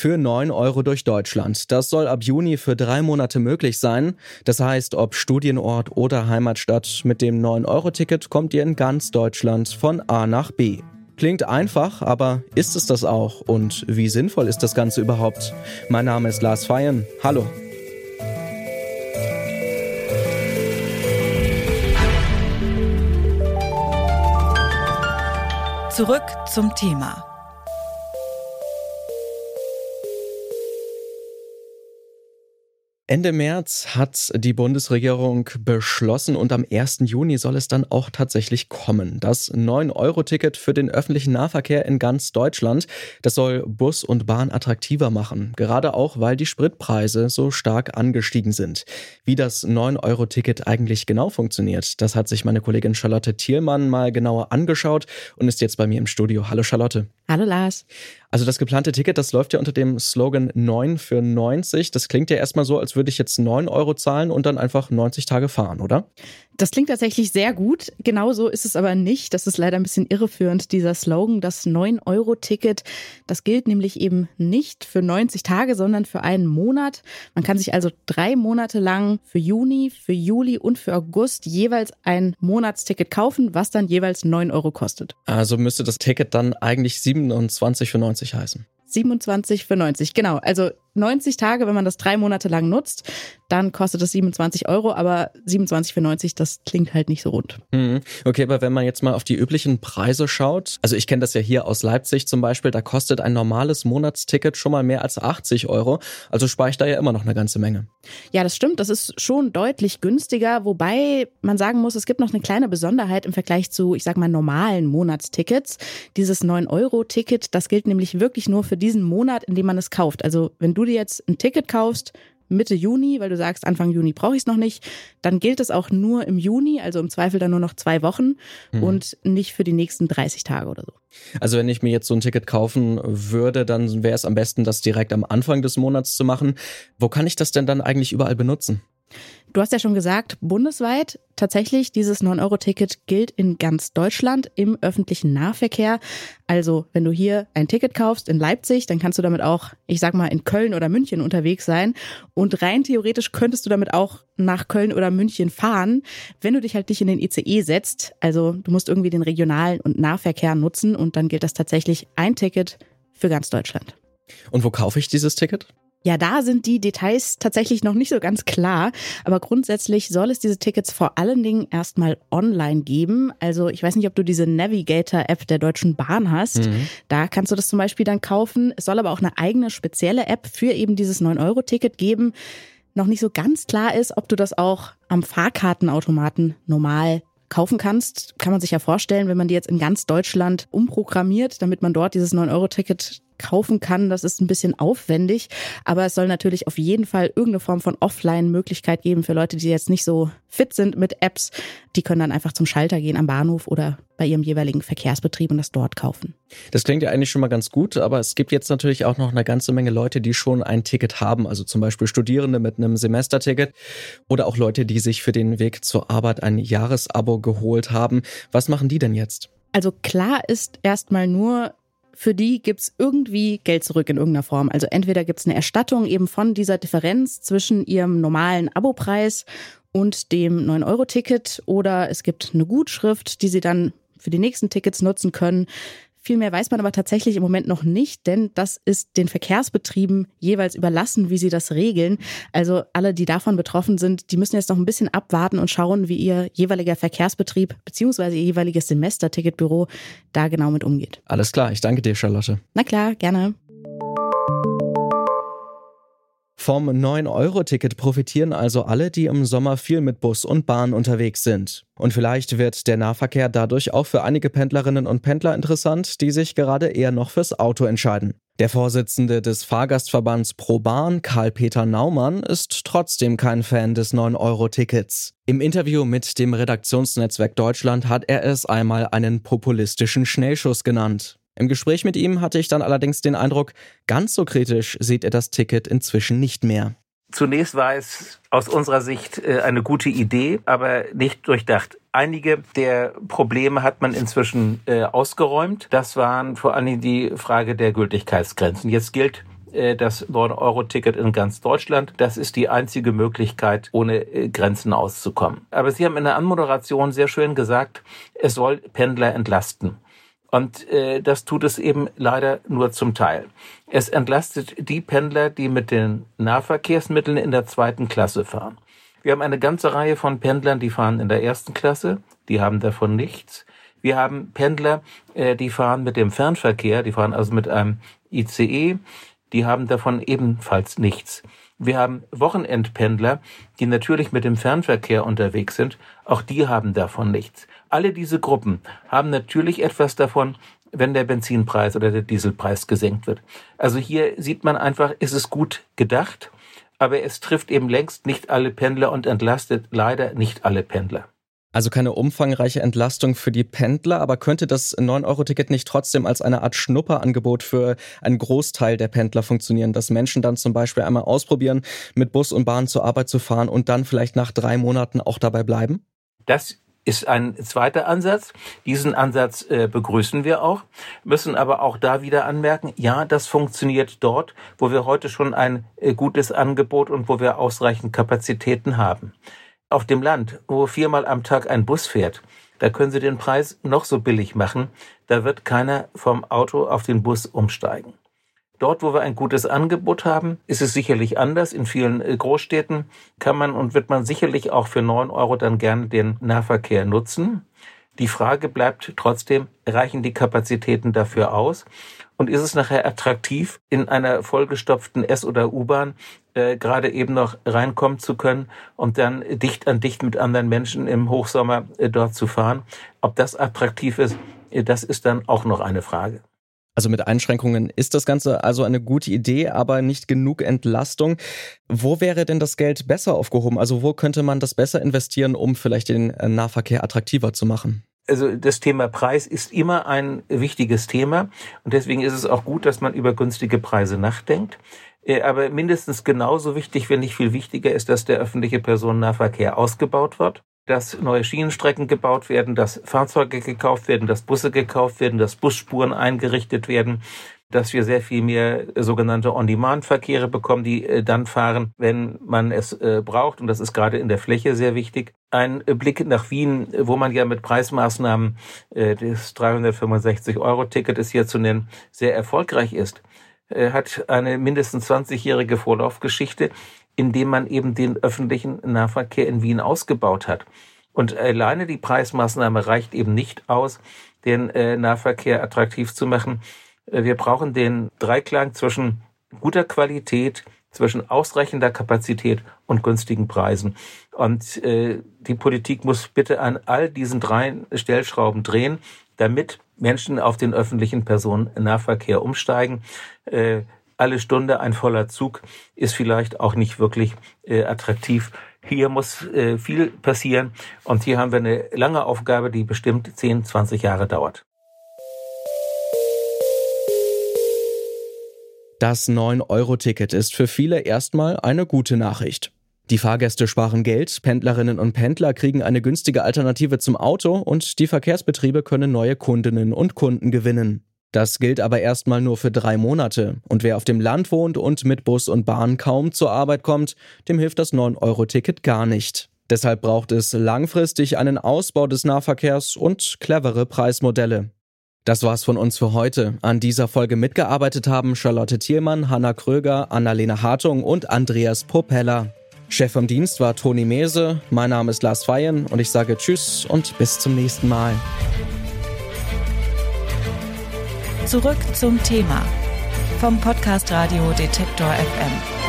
für 9 Euro durch Deutschland. Das soll ab Juni für drei Monate möglich sein. Das heißt, ob Studienort oder Heimatstadt, mit dem 9-Euro-Ticket kommt ihr in ganz Deutschland von A nach B. Klingt einfach, aber ist es das auch? Und wie sinnvoll ist das Ganze überhaupt? Mein Name ist Lars Feyen. Hallo. Zurück zum Thema. Ende März hat die Bundesregierung beschlossen und am 1. Juni soll es dann auch tatsächlich kommen. Das 9-Euro-Ticket für den öffentlichen Nahverkehr in ganz Deutschland, das soll Bus und Bahn attraktiver machen. Gerade auch, weil die Spritpreise so stark angestiegen sind. Wie das 9-Euro-Ticket eigentlich genau funktioniert, das hat sich meine Kollegin Charlotte Thielmann mal genauer angeschaut und ist jetzt bei mir im Studio. Hallo Charlotte. Hallo Lars. Also das geplante Ticket, das läuft ja unter dem Slogan 9 für 90. Das klingt ja erstmal so, als würde ich jetzt 9 Euro zahlen und dann einfach 90 Tage fahren, oder? Das klingt tatsächlich sehr gut. Genauso ist es aber nicht. Das ist leider ein bisschen irreführend, dieser Slogan. Das 9-Euro-Ticket, das gilt nämlich eben nicht für 90 Tage, sondern für einen Monat. Man kann sich also drei Monate lang für Juni, für Juli und für August jeweils ein Monatsticket kaufen, was dann jeweils 9 Euro kostet. Also müsste das Ticket dann eigentlich 27 für 90 heißen. 27 für 90, genau. Also 90 Tage, wenn man das drei Monate lang nutzt, dann kostet es 27 Euro, aber 27 für 90, das klingt halt nicht so rund. Mhm. Okay, aber wenn man jetzt mal auf die üblichen Preise schaut, also ich kenne das ja hier aus Leipzig zum Beispiel, da kostet ein normales Monatsticket schon mal mehr als 80 Euro, also spare ich da ja immer noch eine ganze Menge. Ja, das stimmt, das ist schon deutlich günstiger, wobei man sagen muss, es gibt noch eine kleine Besonderheit im Vergleich zu, ich sag mal, normalen Monatstickets. Dieses 9-Euro-Ticket, das gilt nämlich wirklich nur für diesen Monat, in dem man es kauft. Also wenn du dir jetzt ein Ticket kaufst, Mitte Juni, weil du sagst, Anfang Juni brauche ich es noch nicht, dann gilt es auch nur im Juni, also im Zweifel dann nur noch zwei Wochen mhm. und nicht für die nächsten 30 Tage oder so. Also wenn ich mir jetzt so ein Ticket kaufen würde, dann wäre es am besten, das direkt am Anfang des Monats zu machen. Wo kann ich das denn dann eigentlich überall benutzen? Du hast ja schon gesagt, bundesweit tatsächlich, dieses 9-Euro-Ticket gilt in ganz Deutschland im öffentlichen Nahverkehr. Also, wenn du hier ein Ticket kaufst in Leipzig, dann kannst du damit auch, ich sag mal, in Köln oder München unterwegs sein. Und rein theoretisch könntest du damit auch nach Köln oder München fahren, wenn du dich halt nicht in den ICE setzt. Also, du musst irgendwie den regionalen und Nahverkehr nutzen und dann gilt das tatsächlich ein Ticket für ganz Deutschland. Und wo kaufe ich dieses Ticket? Ja, da sind die Details tatsächlich noch nicht so ganz klar. Aber grundsätzlich soll es diese Tickets vor allen Dingen erstmal online geben. Also ich weiß nicht, ob du diese Navigator-App der Deutschen Bahn hast. Mhm. Da kannst du das zum Beispiel dann kaufen. Es soll aber auch eine eigene spezielle App für eben dieses 9-Euro-Ticket geben. Noch nicht so ganz klar ist, ob du das auch am Fahrkartenautomaten normal kaufen kannst, kann man sich ja vorstellen, wenn man die jetzt in ganz Deutschland umprogrammiert, damit man dort dieses 9-Euro-Ticket kaufen kann. Das ist ein bisschen aufwendig, aber es soll natürlich auf jeden Fall irgendeine Form von Offline-Möglichkeit geben für Leute, die jetzt nicht so fit sind mit Apps. Die können dann einfach zum Schalter gehen am Bahnhof oder bei ihrem jeweiligen Verkehrsbetrieb und das dort kaufen. Das klingt ja eigentlich schon mal ganz gut, aber es gibt jetzt natürlich auch noch eine ganze Menge Leute, die schon ein Ticket haben, also zum Beispiel Studierende mit einem Semesterticket oder auch Leute, die sich für den Weg zur Arbeit ein Jahresabo geholt haben. Was machen die denn jetzt? Also klar ist erstmal nur, für die gibt's irgendwie Geld zurück in irgendeiner Form. Also entweder gibt's eine Erstattung eben von dieser Differenz zwischen ihrem normalen Abopreis und dem 9-Euro-Ticket oder es gibt eine Gutschrift, die sie dann für die nächsten Tickets nutzen können. Viel mehr weiß man aber tatsächlich im Moment noch nicht, denn das ist den Verkehrsbetrieben jeweils überlassen, wie sie das regeln. Also alle, die davon betroffen sind, die müssen jetzt noch ein bisschen abwarten und schauen, wie ihr jeweiliger Verkehrsbetrieb beziehungsweise ihr jeweiliges Semesterticketbüro da genau mit umgeht. Alles klar, ich danke dir, Charlotte. Na klar, gerne. Vom 9-Euro-Ticket profitieren also alle, die im Sommer viel mit Bus und Bahn unterwegs sind. Und vielleicht wird der Nahverkehr dadurch auch für einige Pendlerinnen und Pendler interessant, die sich gerade eher noch fürs Auto entscheiden. Der Vorsitzende des Fahrgastverbands Pro Bahn, Karl-Peter Naumann, ist trotzdem kein Fan des 9-Euro-Tickets. Im Interview mit dem Redaktionsnetzwerk Deutschland hat er es einmal einen populistischen Schnellschuss genannt. Im Gespräch mit ihm hatte ich dann allerdings den Eindruck, ganz so kritisch sieht er das Ticket inzwischen nicht mehr. Zunächst war es aus unserer Sicht äh, eine gute Idee, aber nicht durchdacht. Einige der Probleme hat man inzwischen äh, ausgeräumt. Das waren vor Dingen die Frage der Gültigkeitsgrenzen. Jetzt gilt äh, das 9-Euro-Ticket in ganz Deutschland. Das ist die einzige Möglichkeit, ohne Grenzen auszukommen. Aber Sie haben in der Anmoderation sehr schön gesagt, es soll Pendler entlasten. Und äh, das tut es eben leider nur zum Teil. Es entlastet die Pendler, die mit den Nahverkehrsmitteln in der zweiten Klasse fahren. Wir haben eine ganze Reihe von Pendlern, die fahren in der ersten Klasse, die haben davon nichts. Wir haben Pendler, äh, die fahren mit dem Fernverkehr, die fahren also mit einem ICE, die haben davon ebenfalls nichts. Wir haben Wochenendpendler, die natürlich mit dem Fernverkehr unterwegs sind, auch die haben davon nichts. Alle diese Gruppen haben natürlich etwas davon, wenn der Benzinpreis oder der Dieselpreis gesenkt wird. Also hier sieht man einfach, ist es gut gedacht, aber es trifft eben längst nicht alle Pendler und entlastet leider nicht alle Pendler. Also keine umfangreiche Entlastung für die Pendler, aber könnte das 9-Euro-Ticket nicht trotzdem als eine Art Schnupperangebot für einen Großteil der Pendler funktionieren, dass Menschen dann zum Beispiel einmal ausprobieren, mit Bus und Bahn zur Arbeit zu fahren und dann vielleicht nach drei Monaten auch dabei bleiben? Das ist ein zweiter Ansatz. Diesen Ansatz äh, begrüßen wir auch, müssen aber auch da wieder anmerken, ja, das funktioniert dort, wo wir heute schon ein äh, gutes Angebot und wo wir ausreichend Kapazitäten haben. Auf dem Land, wo viermal am Tag ein Bus fährt, da können Sie den Preis noch so billig machen, da wird keiner vom Auto auf den Bus umsteigen. Dort, wo wir ein gutes Angebot haben, ist es sicherlich anders. In vielen äh, Großstädten kann man und wird man sicherlich auch für neun Euro dann gerne den Nahverkehr nutzen. Die Frage bleibt trotzdem, reichen die Kapazitäten dafür aus? Und ist es nachher attraktiv, in einer vollgestopften S- oder U-Bahn äh, gerade eben noch reinkommen zu können und dann dicht an dicht mit anderen Menschen im Hochsommer äh, dort zu fahren? Ob das attraktiv ist, äh, das ist dann auch noch eine Frage. Also mit Einschränkungen ist das Ganze also eine gute Idee, aber nicht genug Entlastung. Wo wäre denn das Geld besser aufgehoben? Also wo könnte man das besser investieren, um vielleicht den äh, Nahverkehr attraktiver zu machen? also das Thema Preis ist immer ein wichtiges Thema und deswegen ist es auch gut, dass man über günstige Preise nachdenkt. Äh, aber mindestens genauso wichtig, wenn nicht viel wichtiger ist, dass der öffentliche Personennahverkehr ausgebaut wird, dass neue Schienenstrecken gebaut werden, dass Fahrzeuge gekauft werden, dass Busse gekauft werden, dass Busspuren eingerichtet werden, dass wir sehr viel mehr sogenannte On-Demand-Verkehre bekommen, die äh, dann fahren, wenn man es äh, braucht. Und das ist gerade in der Fläche sehr wichtig. Ein Blick nach Wien, wo man ja mit Preismaßnahmen äh, das 365-Euro-Ticket ist hier zu nennen, sehr erfolgreich ist, hat eine mindestens 20-jährige Vorlaufgeschichte, indem man eben den öffentlichen Nahverkehr in Wien ausgebaut hat. Und alleine die Preismaßnahme reicht eben nicht aus, den Nahverkehr attraktiv zu machen. Äh, wir brauchen den Dreiklang zwischen guter Qualität, zwischen ausreichender Kapazität und günstigen Preisen. Und äh, die Politik muss bitte an all diesen drei Stellschrauben drehen, damit Menschen auf den öffentlichen Personennahverkehr umsteigen. Äh, alle Stunde ein voller Zug ist vielleicht auch nicht wirklich äh, attraktiv. Hier muss äh, viel passieren und hier haben wir eine lange Aufgabe, die bestimmt 10, 20 Jahre dauert. Das 9-Euro-Ticket ist für viele erstmal eine gute Nachricht. Die Fahrgäste sparen Geld, Pendlerinnen und Pendler kriegen eine günstige Alternative zum Auto und die Verkehrsbetriebe können neue Kundinnen und Kunden gewinnen. Das gilt aber erstmal nur für drei Monate. Und wer auf dem Land wohnt und mit Bus und Bahn kaum zur Arbeit kommt, dem hilft das 9-Euro-Ticket gar nicht. Deshalb braucht es langfristig einen Ausbau des Nahverkehrs und clevere Preismodelle. Das war's von uns für heute. An dieser Folge mitgearbeitet haben Charlotte Thielmann, Hanna Kröger, Annalena Hartung und Andreas Propeller. Chef vom Dienst war Toni Mese, mein Name ist Lars Feyen und ich sage Tschüss und bis zum nächsten Mal. Zurück zum Thema vom Podcast Radio Detektor FM.